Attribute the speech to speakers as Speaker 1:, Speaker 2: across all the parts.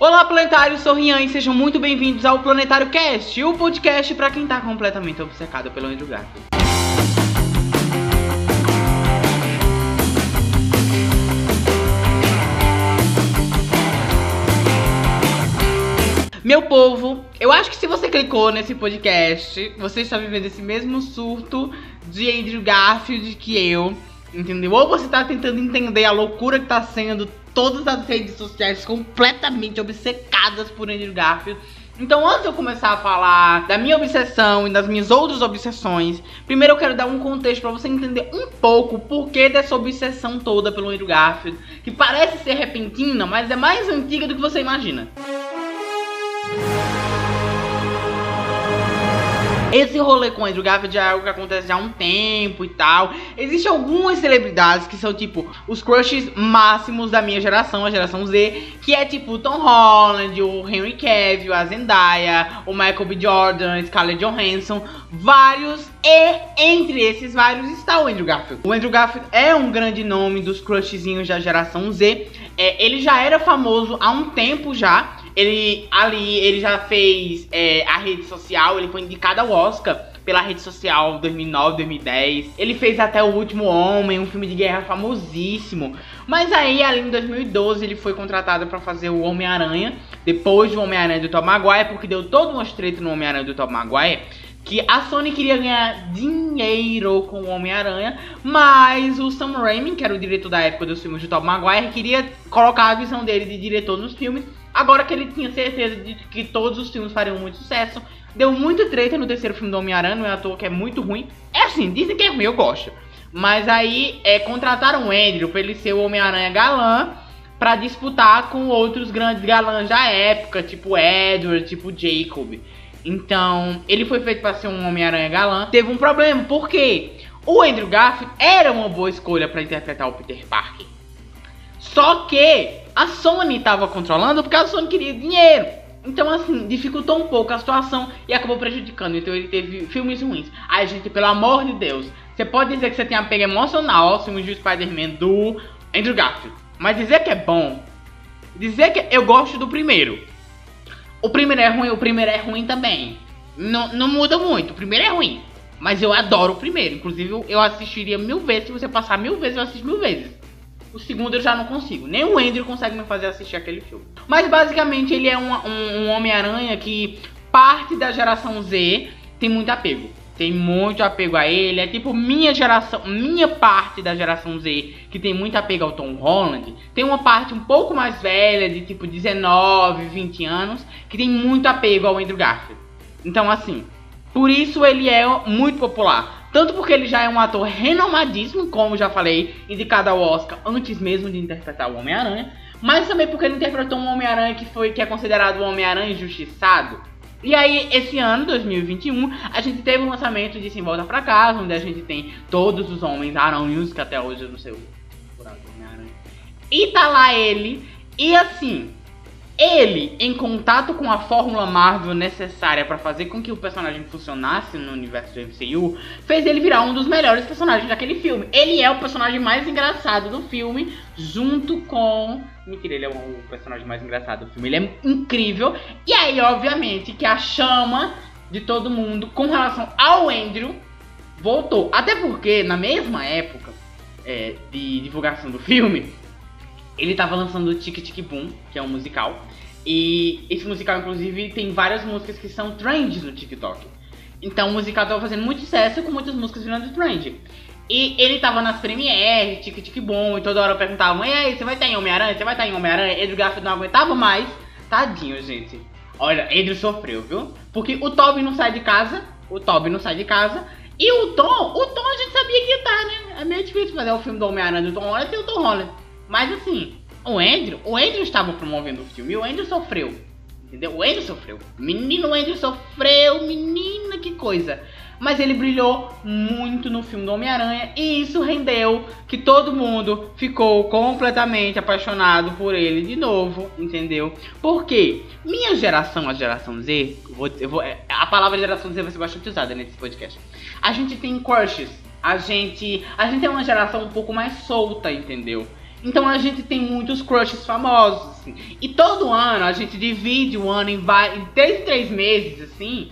Speaker 1: Olá, planetários, sou Rian e sejam muito bem-vindos ao Planetário Cast, o podcast para quem tá completamente obcecado pelo Andrew Garfield. Meu povo, eu acho que se você clicou nesse podcast, você está vivendo esse mesmo surto de Andrew Garfield que eu, entendeu? Ou você está tentando entender a loucura que está sendo todas as redes sociais completamente obcecadas por Andrew Garfield. Então, antes de eu começar a falar da minha obsessão e das minhas outras obsessões, primeiro eu quero dar um contexto para você entender um pouco o porquê dessa obsessão toda pelo Andrew Garfield, que parece ser repentina, mas é mais antiga do que você imagina. Esse rolê com o Andrew Garfield já é algo que acontece há um tempo e tal. Existem algumas celebridades que são tipo os crushes máximos da minha geração, a geração Z, que é tipo Tom Holland, o Henry Cavill, a Zendaya, o Michael B. Jordan, Scarlett Johansson, vários e entre esses vários está o Andrew Garfield. O Andrew Garfield é um grande nome dos crushzinhos da geração Z. É, ele já era famoso há um tempo já. Ele ali, ele já fez é, a rede social, ele foi indicado ao Oscar pela rede social 2009, 2010. Ele fez até O Último Homem, um filme de guerra famosíssimo. Mas aí, ali em 2012, ele foi contratado para fazer o Homem-Aranha, depois do Homem-Aranha do Tom Maguire, porque deu todo um estreito no Homem-Aranha do Tom Maguire que a Sony queria ganhar dinheiro com o Homem-Aranha, mas o Sam Raimi, que era o diretor da época dos filmes de Tom Maguire, queria colocar a visão dele de diretor nos filmes Agora que ele tinha certeza de que todos os filmes fariam muito sucesso, deu muito treta no terceiro filme do Homem-Aranha, não é à toa que é muito ruim. É assim, dizem que é ruim, eu gosto. Mas aí é, contrataram o Andrew pra ele ser o Homem-Aranha galã para disputar com outros grandes galãs da época, tipo Edward, tipo Jacob. Então, ele foi feito para ser um Homem-Aranha galã. Teve um problema, porque o Andrew Garfield era uma boa escolha para interpretar o Peter Parker. Só que a Sony estava controlando porque a Sony queria dinheiro. Então, assim, dificultou um pouco a situação e acabou prejudicando. Então, ele teve filmes ruins. Ai, gente, pelo amor de Deus, você pode dizer que você tem apego emocional aos filmes de Spider-Man do Andrew Garfield. Mas dizer que é bom, dizer que eu gosto do primeiro. O primeiro é ruim, o primeiro é ruim também. Não, não muda muito, o primeiro é ruim. Mas eu adoro o primeiro. Inclusive, eu assistiria mil vezes. Se você passar mil vezes, eu assisto mil vezes. O segundo eu já não consigo. Nem o Andrew consegue me fazer assistir aquele filme. Mas basicamente ele é um, um, um Homem-Aranha que parte da geração Z tem muito apego. Tem muito apego a ele. É tipo minha geração, minha parte da geração Z que tem muito apego ao Tom Holland. Tem uma parte um pouco mais velha, de tipo 19, 20 anos, que tem muito apego ao Andrew Garfield. Então assim, por isso ele é muito popular. Tanto porque ele já é um ator renomadíssimo, como já falei, indicado ao Oscar antes mesmo de interpretar o Homem-Aranha, mas também porque ele interpretou um Homem-Aranha que foi que é considerado o Homem-Aranha injustiçado. E aí, esse ano, 2021, a gente teve o lançamento de Sem Volta Pra Casa, onde a gente tem todos os Homens-Aranhos, que até hoje eu não sei o. E tá lá ele, e assim, ele, em contato com a fórmula Marvel necessária para fazer com que o personagem funcionasse no universo do MCU, fez ele virar um dos melhores personagens daquele filme. Ele é o personagem mais engraçado do filme, junto com. Mentira, ele é o personagem mais engraçado do filme. Ele é incrível. E aí, obviamente, que a chama de todo mundo com relação ao Andrew voltou. Até porque, na mesma época é, de divulgação do filme ele tava lançando o Tic Tic Boom, que é um musical. E esse musical, inclusive, tem várias músicas que são trends no TikTok. Então o musical tava fazendo muito sucesso com muitas músicas virando trend. E ele tava nas premieres, Tic Tic Boom, e toda hora perguntavam, e aí, você vai estar em Homem-Aranha? Você vai estar em Homem-Aranha? Edgar Garfield não aguentava mais. Tadinho, gente. Olha, ele sofreu, viu? Porque o Toby não sai de casa, o Toby não sai de casa, e o Tom, o Tom a gente sabia que estar, né? É meio difícil fazer o filme do Homem-Aranha do Tom Holland o Tom Holland. Mas assim, o Andrew, o Andrew estava promovendo o filme o Andrew sofreu. Entendeu? O Andrew sofreu. Menino Andrew sofreu, menina, que coisa. Mas ele brilhou muito no filme do Homem-Aranha e isso rendeu que todo mundo ficou completamente apaixonado por ele de novo, entendeu? Porque minha geração, a geração Z, vou, eu vou, a palavra geração Z vai ser bastante usada nesse podcast. A gente tem crushes, a gente, a gente é uma geração um pouco mais solta, entendeu? Então a gente tem muitos crushes famosos, assim. E todo ano a gente divide o ano em, em três três meses, assim.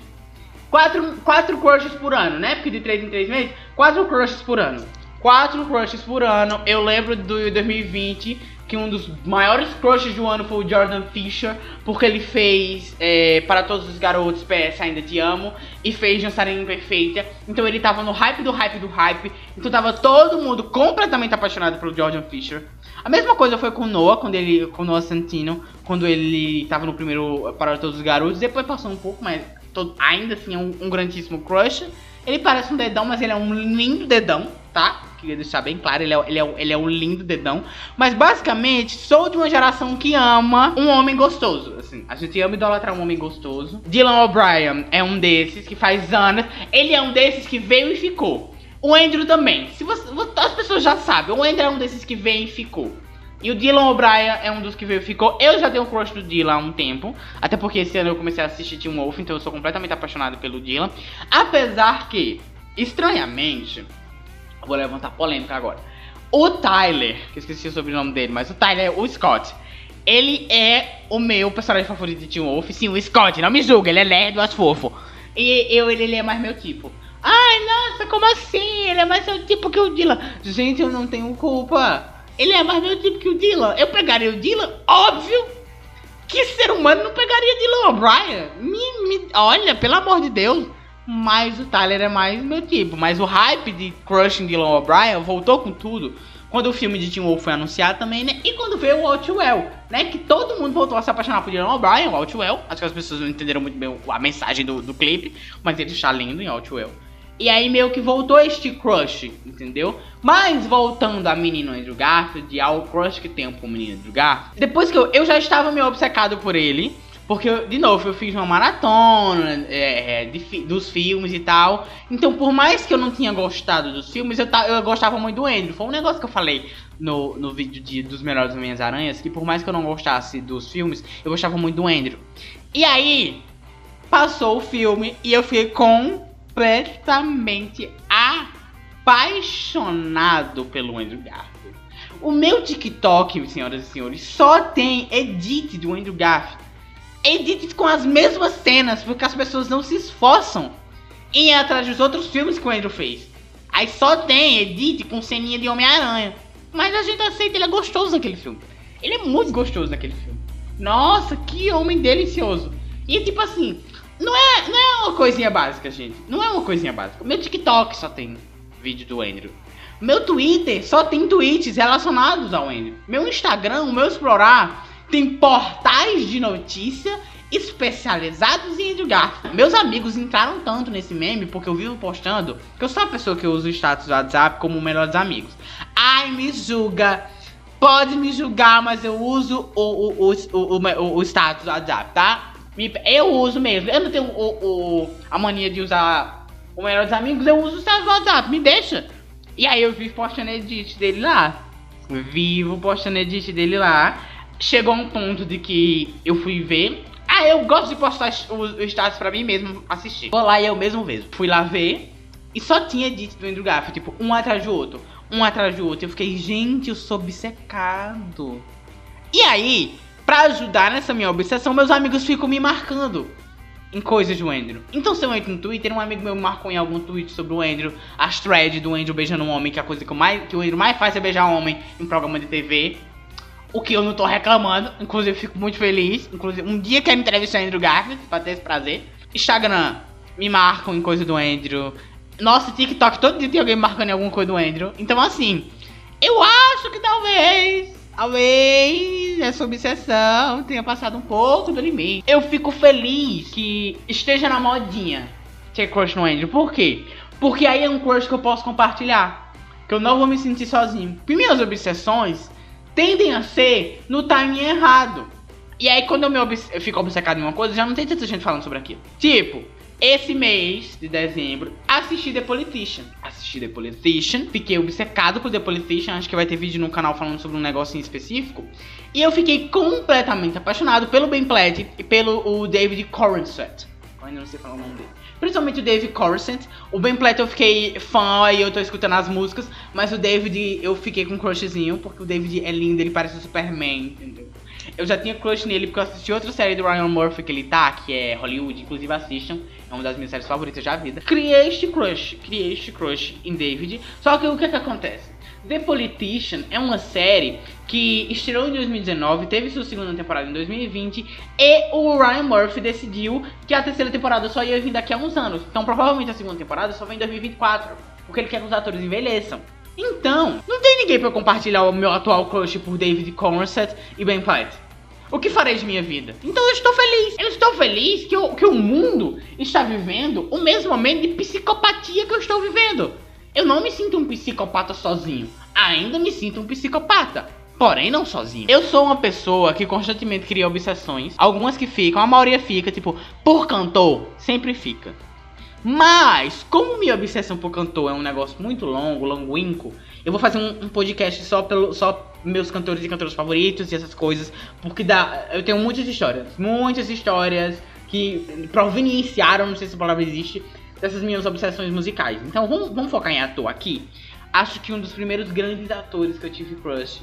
Speaker 1: Quatro, quatro crushes por ano, né? Porque de três em três meses, quatro crushes por ano. Quatro crushes por ano. Eu lembro do 2020 que um dos maiores crushes do ano foi o Jordan Fisher, porque ele fez é, Para Todos os Garotos, PS Ainda Te Amo, e fez Dançarina Imperfeita. Então ele tava no hype do hype do hype, então tava todo mundo completamente apaixonado pelo Jordan Fisher. A mesma coisa foi com o Noah, quando ele, com Noah Santino, quando ele tava no primeiro Para Todos os Garotos, depois passou um pouco, mas todo, ainda assim é um, um grandíssimo crush. Ele parece um dedão, mas ele é um lindo dedão, tá? Queria deixar bem claro, ele é, ele, é, ele é um lindo dedão. Mas basicamente, sou de uma geração que ama um homem gostoso. Assim, a gente ama idolatrar um homem gostoso. Dylan O'Brien é um desses que faz anos. Ele é um desses que veio e ficou. O Andrew também. Se você, as pessoas já sabem, o Andrew é um desses que veio e ficou. E o Dylan O'Brien é um dos que veio e ficou. Eu já tenho um crush do Dylan há um tempo. Até porque esse ano eu comecei a assistir Teen Wolf, então eu sou completamente apaixonado pelo Dylan. Apesar que, estranhamente, vou levantar polêmica agora. O Tyler, que esqueci o sobrenome dele, mas o Tyler, o Scott, ele é o meu personagem favorito de Teen Wolf. Sim, o Scott, não me julga, ele é lerdo, mas fofo. E eu, ele, ele é mais meu tipo. Ai, nossa, como assim? Ele é mais seu tipo que o Dylan. Gente, eu não tenho culpa. Ele é mais meu tipo que o Dylan. Eu pegaria o Dylan? Óbvio. Que ser humano não pegaria Dylan O'Brien? Me, me, olha, pelo amor de Deus. Mas o Tyler é mais meu tipo. Mas o hype de Crushing Dylan O'Brien voltou com tudo. Quando o filme de Teen Wolf foi anunciado também, né? E quando veio o Outwell, né? Que todo mundo voltou a se apaixonar por Dylan O'Brien, o Outwell. Acho que as pessoas não entenderam muito bem a mensagem do, do clipe. Mas ele está lindo em Outwell. E aí meio que voltou este crush, entendeu? Mas voltando a menino Andrew Garfield, ao crush que tenho com o menino Andrew Garfield. Depois que eu, eu já estava meio obcecado por ele. Porque, de novo, eu fiz uma maratona é, é, de, dos filmes e tal. Então, por mais que eu não tinha gostado dos filmes, eu, eu gostava muito do Andrew. Foi um negócio que eu falei no, no vídeo de, dos melhores Minhas Aranhas. Que por mais que eu não gostasse dos filmes, eu gostava muito do Andrew. E aí, passou o filme e eu fiquei completamente apaixonado pelo Andrew Garfield. O meu TikTok, senhoras e senhores, só tem edit do Andrew Garfield edits com as mesmas cenas, porque as pessoas não se esforçam em ir atrás dos outros filmes que o Andrew fez. Aí só tem edit com ceninha de Homem-Aranha. Mas a gente aceita, ele é gostoso naquele filme. Ele é muito gostoso naquele filme. Nossa, que homem delicioso. E tipo assim, não é, não é uma coisinha básica, gente. Não é uma coisinha básica. Meu TikTok só tem vídeo do Andrew. Meu Twitter só tem tweets relacionados ao Andrew. Meu Instagram, o meu explorar, tem portais de notícia especializados em Garfield. Meus amigos entraram tanto nesse meme porque eu vivo postando que eu sou a pessoa que usa o status do WhatsApp como melhores amigos. Ai, me julga. Pode me julgar, mas eu uso o, o, o, o, o status do WhatsApp, tá? Eu uso mesmo. Eu não tenho o, o, a mania de usar o melhores amigos, eu uso o status do WhatsApp. Me deixa. E aí eu vivo postando edit dele lá. Vivo postando edit dele lá chegou a um ponto de que eu fui ver. Ah, eu gosto de postar os status pra mim mesmo assistir. Vou lá e eu mesmo vejo. Fui lá ver e só tinha dito do Andrew Garfield, tipo, um atrás do outro, um atrás do outro. Eu fiquei, gente, eu sou obcecado. E aí, pra ajudar nessa minha obsessão, meus amigos ficam me marcando em coisas do Andrew. Então, se eu entro no Twitter, um amigo meu me marcou em algum tweet sobre o Andrew, as threads do Andrew beijando um homem, que é a coisa que, mais, que o Andrew mais faz é beijar um homem em programa de TV. O que eu não tô reclamando, inclusive fico muito feliz. Inclusive, um dia quero entrevistar o Andrew Garfield pra ter esse prazer. Instagram, me marcam em coisa do Andrew. Nossa, TikTok, todo dia tem alguém marcando em alguma coisa do Andrew. Então, assim, eu acho que talvez, talvez essa obsessão tenha passado um pouco do limite. Eu fico feliz que esteja na modinha ter crush no Andrew. Por quê? Porque aí é um crush que eu posso compartilhar. Que eu não vou me sentir sozinho. Porque minhas obsessões tendem a ser no timing errado. E aí, quando eu, me obce eu fico obcecado em uma coisa, já não tem tanta gente falando sobre aquilo. Tipo, esse mês de dezembro, assisti The Politician. Assisti The Politician, fiquei obcecado por The Politician. Acho que vai ter vídeo no canal falando sobre um negócio em específico. E eu fiquei completamente apaixonado pelo Ben Platt e pelo o David Corenswet. Eu ainda não sei falar o nome dele. Principalmente o David Coruscant. O Ben Platt eu fiquei fã e eu tô escutando as músicas. Mas o David eu fiquei com um crushzinho, porque o David é lindo, ele parece o Superman, entendeu? Eu já tinha crush nele porque eu assisti outra série do Ryan Murphy que ele tá, que é Hollywood, inclusive assistam. É uma das minhas séries favoritas da vida. Criei este crush, criei este crush em David. Só que o que é que acontece? The Politician é uma série que estreou em 2019, teve sua segunda temporada em 2020 e o Ryan Murphy decidiu que a terceira temporada só ia vir daqui a uns anos. Então provavelmente a segunda temporada só vem em 2024, porque ele quer que os atores envelheçam. Então, não tem ninguém para compartilhar o meu atual crush por David Conrad e Ben Platt. O que farei de minha vida? Então eu estou feliz. Eu estou feliz que, que o mundo está vivendo o mesmo momento de psicopatia que eu estou vivendo. Eu não me sinto um psicopata sozinho. Ainda me sinto um psicopata. Porém, não sozinho. Eu sou uma pessoa que constantemente cria obsessões. Algumas que ficam, a maioria fica, tipo, por cantor, sempre fica. Mas, como minha obsessão por cantor é um negócio muito longo, longuinco, eu vou fazer um, um, podcast só pelo só meus cantores e cantoras favoritos e essas coisas, porque dá, eu tenho muitas histórias, muitas histórias que providenciaram, não sei se a palavra existe, dessas minhas obsessões musicais. Então, vamos, vamos focar em ator aqui. Acho que um dos primeiros grandes atores que eu tive crush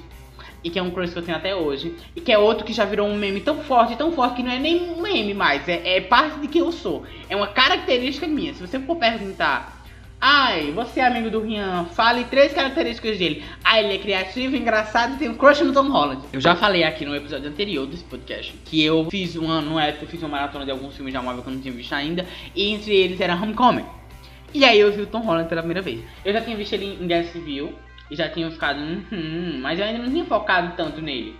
Speaker 1: e que é um crush que eu tenho até hoje, e que é outro que já virou um meme tão forte, tão forte, que não é nem um meme mais, é, é parte de quem eu sou. É uma característica minha. Se você for perguntar, ai, você é amigo do Rian, fale três características dele. Ah, ele é criativo, engraçado e tem um crush no Tom Holland. Eu já falei aqui no episódio anterior desse podcast que eu fiz uma, no época, eu fiz uma maratona de alguns filmes da Marvel que eu não tinha visto ainda, e entre eles era Homecoming. E aí eu vi o Tom Holland pela primeira vez. Eu já tinha visto ele em Guerra Civil, e já tinham ficado, hum, mas eu ainda não tinha focado tanto nele.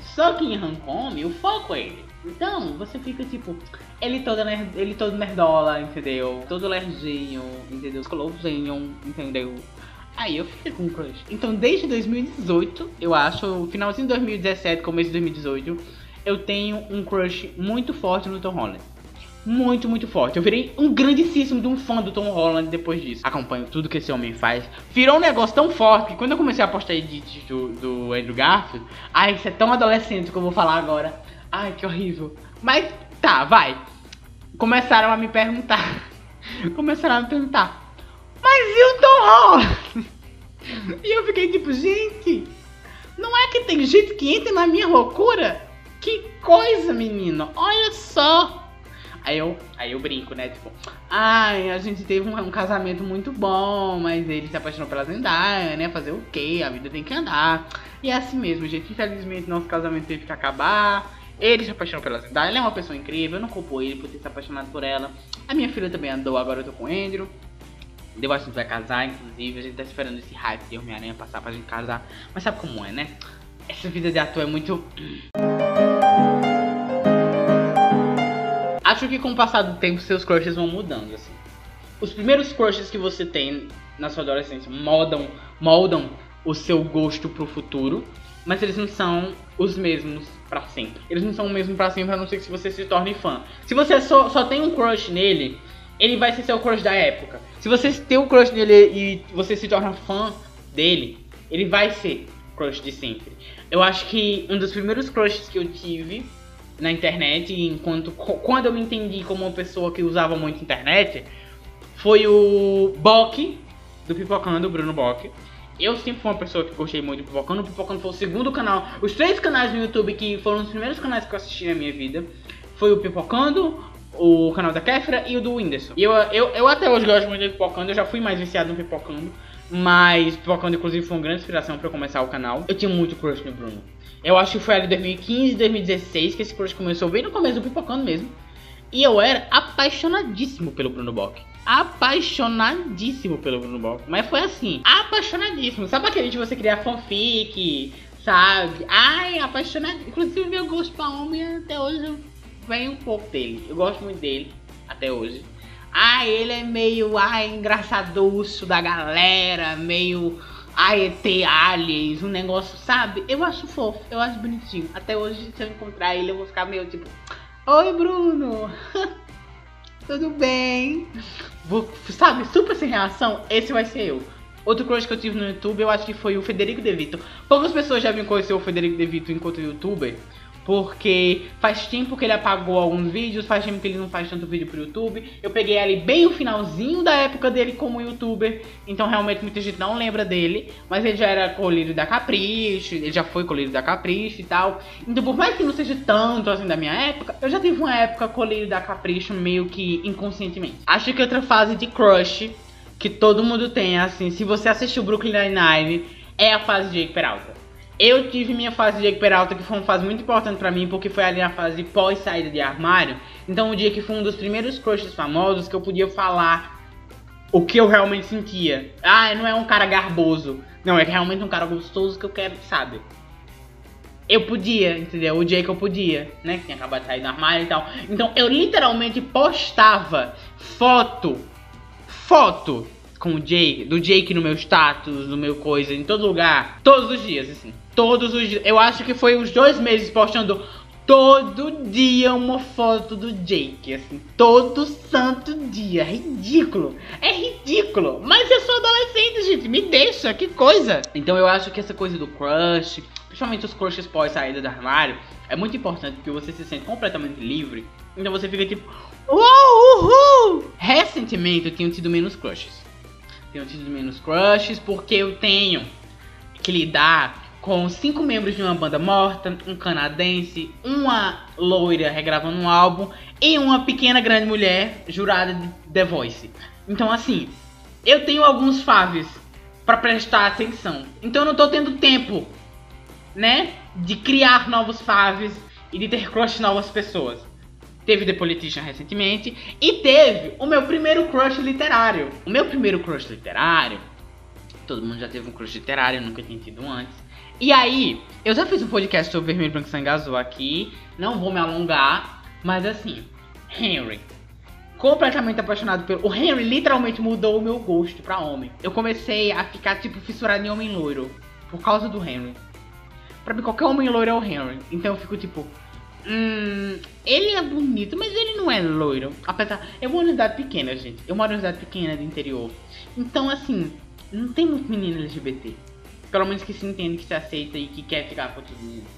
Speaker 1: Só que em Homecoming, o foco é ele. Então, você fica tipo, ele todo, nerd, ele todo nerdola, entendeu? Todo lerdinho, entendeu? Colozinho, entendeu? Aí eu fiquei com um crush. Então, desde 2018, eu acho, finalzinho de 2017, começo de 2018, eu tenho um crush muito forte no Tom Holland muito, muito forte. Eu virei um grandíssimo de um fã do Tom Holland depois disso. Acompanho tudo que esse homem faz. Virou um negócio tão forte que quando eu comecei a postar edits do, do Andrew Garfield, ai, isso é tão adolescente que eu vou falar agora. Ai, que horrível. Mas tá, vai. Começaram a me perguntar. Começaram a me perguntar. Mas e o Tom Holland? E eu fiquei tipo, gente, não é que tem gente que entra na minha loucura? Que coisa, menino. Olha só. Aí eu, aí eu brinco, né? Tipo, ai, a gente teve um, um, casamento muito bom, mas ele se apaixonou pela Zendaya, né? Fazer o quê? A vida tem que andar. E é assim mesmo, gente. Infelizmente, nosso casamento teve que acabar. Ele se apaixonou pela Zendaya, ele é uma pessoa incrível, eu não culpo ele por ter se apaixonado por ela. A minha filha também andou, agora eu tô com o Andrew. Deu a gente vai casar, inclusive, a gente tá esperando esse hype de Homem-Aranha passar pra gente casar. Mas sabe como é, né? Essa vida de ator é muito. Acho que com o passar do tempo seus crushes vão mudando, assim. Os primeiros crushes que você tem na sua adolescência moldam, moldam o seu gosto pro futuro, mas eles não são os mesmos para sempre. Eles não são o mesmo para sempre, a não ser que você se torne fã. Se você só, só tem um crush nele, ele vai ser seu crush da época. Se você tem um crush nele e você se torna fã dele, ele vai ser crush de sempre. Eu acho que um dos primeiros crushes que eu tive na internet, enquanto quando eu me entendi como uma pessoa que usava muito internet, foi o Bock do Pipocando, Bruno Bock. Eu sempre fui uma pessoa que gostei muito do Pipocando. O Pipocando foi o segundo canal, os três canais no YouTube que foram os primeiros canais que eu assisti na minha vida. Foi o Pipocando, o canal da Kefra e o do Whindersson. E eu, eu, eu até hoje gosto muito do Pipocando, eu já fui mais viciado no Pipocando. Mas Pipocando, inclusive, foi uma grande inspiração para começar o canal. Eu tinha muito crush no Bruno. Eu acho que foi ali 2015, 2016 que esse crush começou, bem no começo do Pipocando mesmo. E eu era apaixonadíssimo pelo Bruno Bock. Apaixonadíssimo pelo Bruno Bock. Mas foi assim, apaixonadíssimo. Sabe aquele de você criar fanfic, sabe? Ai, apaixonadíssimo. Inclusive, meu gosto pra homem até hoje vem um pouco dele. Eu gosto muito dele, até hoje. Ah, ele é meio, ai, engraçaduço da galera, meio AET Aliens, um negócio, sabe? Eu acho fofo, eu acho bonitinho. Até hoje, se eu encontrar ele, eu vou ficar meio tipo: Oi, Bruno! Tudo bem? Vou, sabe, super sem reação? Esse vai ser eu. Outro crush que eu tive no YouTube, eu acho que foi o Federico De Vito. Poucas pessoas já viram conhecer o Federico De Vito enquanto youtuber, porque faz tempo que ele apagou alguns vídeos, faz tempo que ele não faz tanto vídeo pro YouTube. Eu peguei ali bem o finalzinho da época dele como youtuber, então realmente muita gente não lembra dele, mas ele já era colírio da Capricho, ele já foi colírio da Capricho e tal. Então, por mais que não seja tanto assim da minha época, eu já tive uma época colírio da Capricho meio que inconscientemente. Acho que outra fase de crush que todo mundo tem, assim, se você assistiu Brooklyn Nine-Nine, é a fase de Jake Peralta. Eu tive minha fase de Jake Peralta, que foi uma fase muito importante para mim, porque foi ali na fase pós-saída de armário. Então, o dia que foi um dos primeiros crushes famosos que eu podia falar o que eu realmente sentia. Ah, não é um cara garboso. Não, é realmente um cara gostoso que eu quero, sabe? Eu podia, entendeu? O Jake eu podia, né? Que tinha acabado de sair do armário e tal. Então, eu literalmente postava foto, foto com o Jake, do Jake no meu status, no meu coisa, em todo lugar, todos os dias, assim. Todos os. Eu acho que foi uns dois meses postando todo dia uma foto do Jake, assim, todo santo dia. Ridículo. É ridículo. Mas eu sou adolescente, gente. Me deixa, que coisa. Então eu acho que essa coisa do crush, principalmente os crushes pós saída do armário, é muito importante porque você se sente completamente livre. Então você fica tipo, uou, uhul! Recentemente eu tenho tido menos crushes tenho tido menos crushes, porque eu tenho que lidar com cinco membros de uma banda morta, um canadense, uma loira regravando um álbum e uma pequena grande mulher jurada de The Voice. Então assim, eu tenho alguns faves para prestar atenção. Então eu não tô tendo tempo, né, de criar novos faves e de ter crush novas pessoas. Teve The Politician recentemente. E teve o meu primeiro crush literário. O meu primeiro crush literário. Todo mundo já teve um crush literário, nunca tinha tido antes. E aí, eu já fiz um podcast sobre Vermelho Branco Sangue Azul aqui. Não vou me alongar. Mas assim, Henry. Completamente apaixonado pelo. O Henry literalmente mudou o meu gosto pra homem. Eu comecei a ficar, tipo, fissurado em homem loiro. Por causa do Henry. Pra mim, qualquer homem loiro é o Henry. Então eu fico tipo, Hum, ele é bonito, mas ele não é loiro. Apesar, é uma unidade pequena, gente. É uma unidade pequena do interior. Então, assim, não tem muito menino LGBT. Pelo menos que se entende, que se aceita e que quer ficar com outros meninos.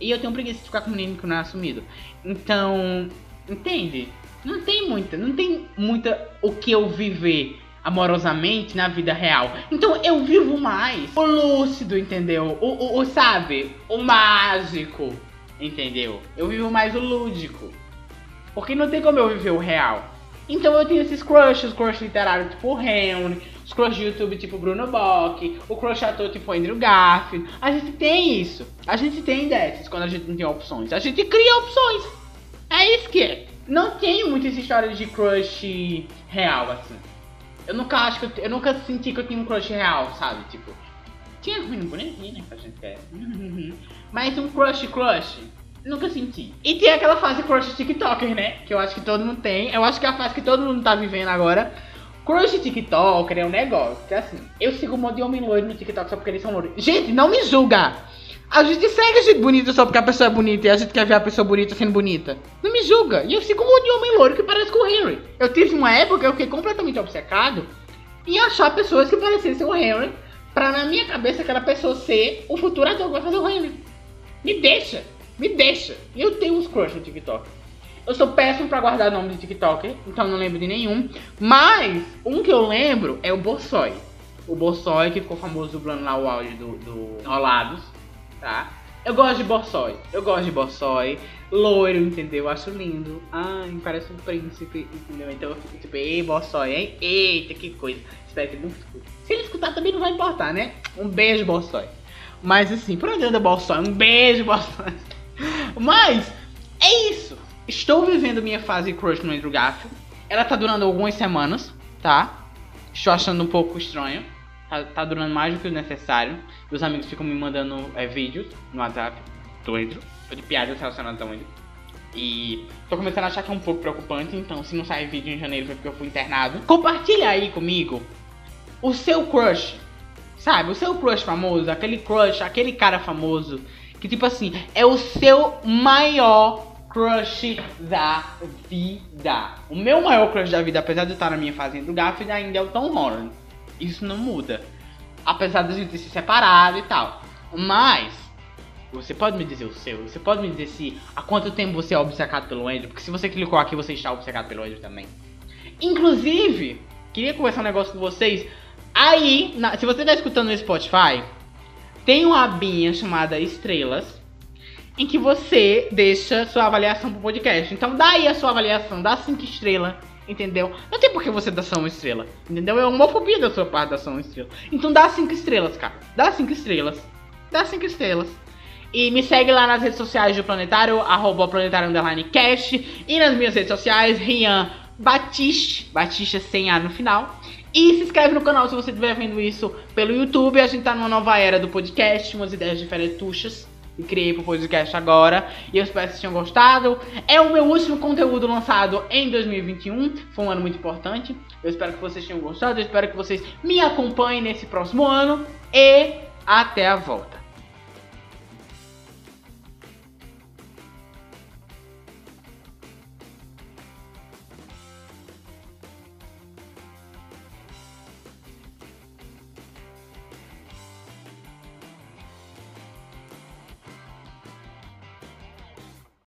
Speaker 1: E eu tenho preguiça de ficar com menino que não é assumido. Então, entende? Não tem muita, não tem muita o que eu viver amorosamente na vida real. Então eu vivo mais o lúcido, entendeu? O, o, o sabe? O mágico Entendeu? Eu vivo mais o lúdico. Porque não tem como eu viver o real. Então eu tenho esses crushes, crush literário tipo Henry, os crush de YouTube tipo Bruno Bock, o crush ator tipo Andrew Garfield. A gente tem isso. A gente tem dessas quando a gente não tem opções. A gente cria opções. É isso que é. Não tenho muitas histórias de crush real, assim. Eu nunca acho que eu, eu nunca senti que eu tinha um crush real, sabe? Tipo, tinha ruim bonitinho, né? Que a gente quer. Mas um crush crush, nunca senti. E tem aquela fase crush TikToker, né? Que eu acho que todo mundo tem. Eu acho que é a fase que todo mundo tá vivendo agora. Crush TikToker é um negócio. Que é assim, eu sigo um monte de homem loiro no TikTok só porque eles são loiros. Gente, não me julga! A gente segue a gente bonita só porque a pessoa é bonita e a gente quer ver a pessoa bonita sendo bonita. Não me julga. E eu sigo um monte de homem loiro que parece com o Henry. Eu tive uma época que eu fiquei completamente obcecado em achar pessoas que parecessem o Henry pra na minha cabeça aquela pessoa ser o futuro ator que vai fazer o Henry. Me deixa, me deixa. Eu tenho uns crush no TikTok. Eu sou péssimo pra guardar nome de TikTok, então não lembro de nenhum. Mas um que eu lembro é o Borsoi. O Borsoi que ficou famoso dublando lá o áudio do, do Rolados, tá? Eu gosto de Borsoi, eu gosto de Borsoi. Loiro, entendeu? Eu acho lindo. Ai, parece um príncipe, entendeu? Então eu fico tipo, ei, Borsoi, hein? Eita, que coisa. Espero que ele não escute. Se ele escutar também não vai importar, né? Um beijo, Borsoi. Mas assim, por onde anda Borsoi? Um beijo, Borsoi. Mas, é isso. Estou vivendo minha fase crush no Andrew Garfield. Ela tá durando algumas semanas, tá? Estou achando um pouco estranho. Tá, tá durando mais do que o necessário. Meus amigos ficam me mandando é, vídeos no WhatsApp do Andrew. De piadas relacionadas ao Andrew. E tô começando a achar que é um pouco preocupante, então se não sair vídeo em janeiro foi porque eu fui internado. Compartilha aí comigo o seu crush, sabe? O seu crush famoso, aquele crush, aquele cara famoso que tipo assim, é o seu maior crush da vida. O meu maior crush da vida, apesar de eu estar na minha fase do Garfield, ainda é o Tom Holland. Isso não muda. Apesar de a gente se separado e tal. Mas Você pode me dizer o seu? Você pode me dizer se há quanto tempo você é obcecado pelo Andrew? Porque se você clicou aqui, você está obcecado pelo Andrew também. Inclusive, queria conversar um negócio com vocês. Aí, na, se você está escutando no Spotify, tem uma abinha chamada Estrelas, em que você deixa sua avaliação pro podcast. Então dá aí a sua avaliação, dá 5 estrelas, entendeu? Não tem por que você dar só uma estrela, entendeu? É homofobia da sua parte dar só uma estrela. Então dá 5 estrelas, cara. Dá 5 estrelas. Dá 5 estrelas. E me segue lá nas redes sociais do Planetário, arroba Planetário Cast. E nas minhas redes sociais, Rian Batiste, Batista sem A no final. E se inscreve no canal se você estiver vendo isso pelo YouTube. A gente tá numa nova era do podcast, umas ideias diferentuchas. E criei pro podcast agora. E eu espero que vocês tenham gostado. É o meu último conteúdo lançado em 2021. Foi um ano muito importante. Eu espero que vocês tenham gostado. Eu espero que vocês me acompanhem nesse próximo ano. E até a volta.